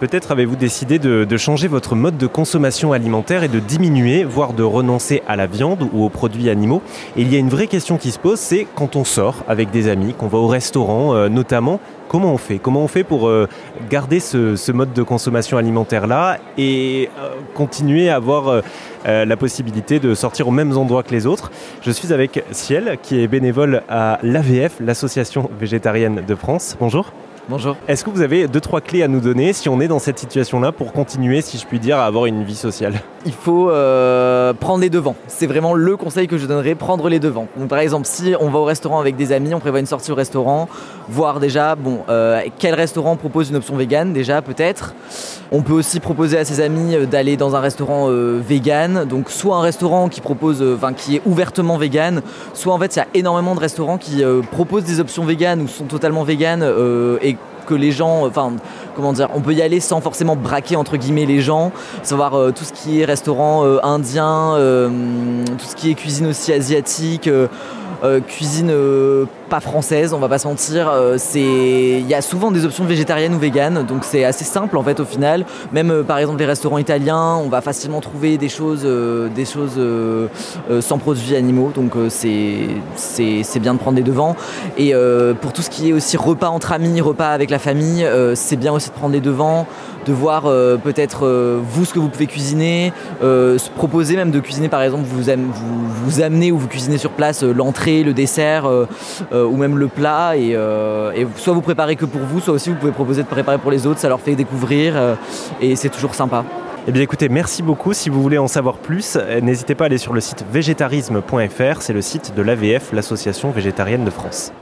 Peut-être avez-vous décidé de, changer votre mode de consommation alimentaire et de diminuer, voire de renoncer à la viande ou aux produits animaux. Et il y a une vraie question qui se pose, c'est quand on sort avec des amis, qu'on va au restaurant euh, notamment, comment on fait? Comment on fait pour euh, garder ce, mode de consommation alimentaire-là et euh, continuer à avoir la possibilité de sortir aux mêmes endroits que les autres? Je suis avec Ciel, qui est bénévole à l'AVF, l'Association végétarienne de France. Bonjour. Bonjour. Est-ce que vous avez deux, trois clés à nous donner si on est dans cette situation-là pour continuer, si je puis dire, à avoir une vie sociale? Il faut euh, prendre les devants. C'est vraiment le conseil que je donnerais, prendre les devants. Par exemple, si on va au restaurant avec des amis, on prévoit une sortie au restaurant, voir déjà, bon, euh, quel restaurant propose une option végane, déjà, peut-être. On peut aussi proposer à ses amis euh, d'aller dans un restaurant vegan. Donc, soit un restaurant qui propose, enfin, qui est ouvertement vegan, soit en fait, il y a énormément de restaurants qui proposent des options véganes ou sont totalement véganes et que les gens, comment dire, on peut y aller sans forcément braquer entre guillemets les gens, savoir euh, tout ce qui est restaurant euh, indien, euh, tout ce qui est cuisine aussi asiatique. Cuisine pas française, on va pas se mentir. c'est, il y a souvent des options végétariennes ou véganes, donc c'est assez simple en fait au final. Même par exemple les restaurants italiens, on va facilement trouver des choses, des choses sans produits animaux, donc c'est, c'est, bien de prendre des devants. Et pour tout ce qui est aussi repas entre amis, repas avec la famille, c'est bien aussi de prendre les devants, de voir euh, peut-être euh, vous ce que vous pouvez cuisiner, euh, se proposer même de cuisiner par exemple, vous, vous, amenez ou vous cuisinez sur place l'entrée, le dessert ou même le plat et, soit vous préparez que pour vous, soit aussi vous pouvez proposer de préparer pour les autres, ça leur fait découvrir et c'est toujours sympa. Eh bien écoutez, merci beaucoup. Si vous voulez en savoir plus, n'hésitez pas à aller sur le site végétarisme.fr, c'est le site de l'AVF, l'Association végétarienne de France.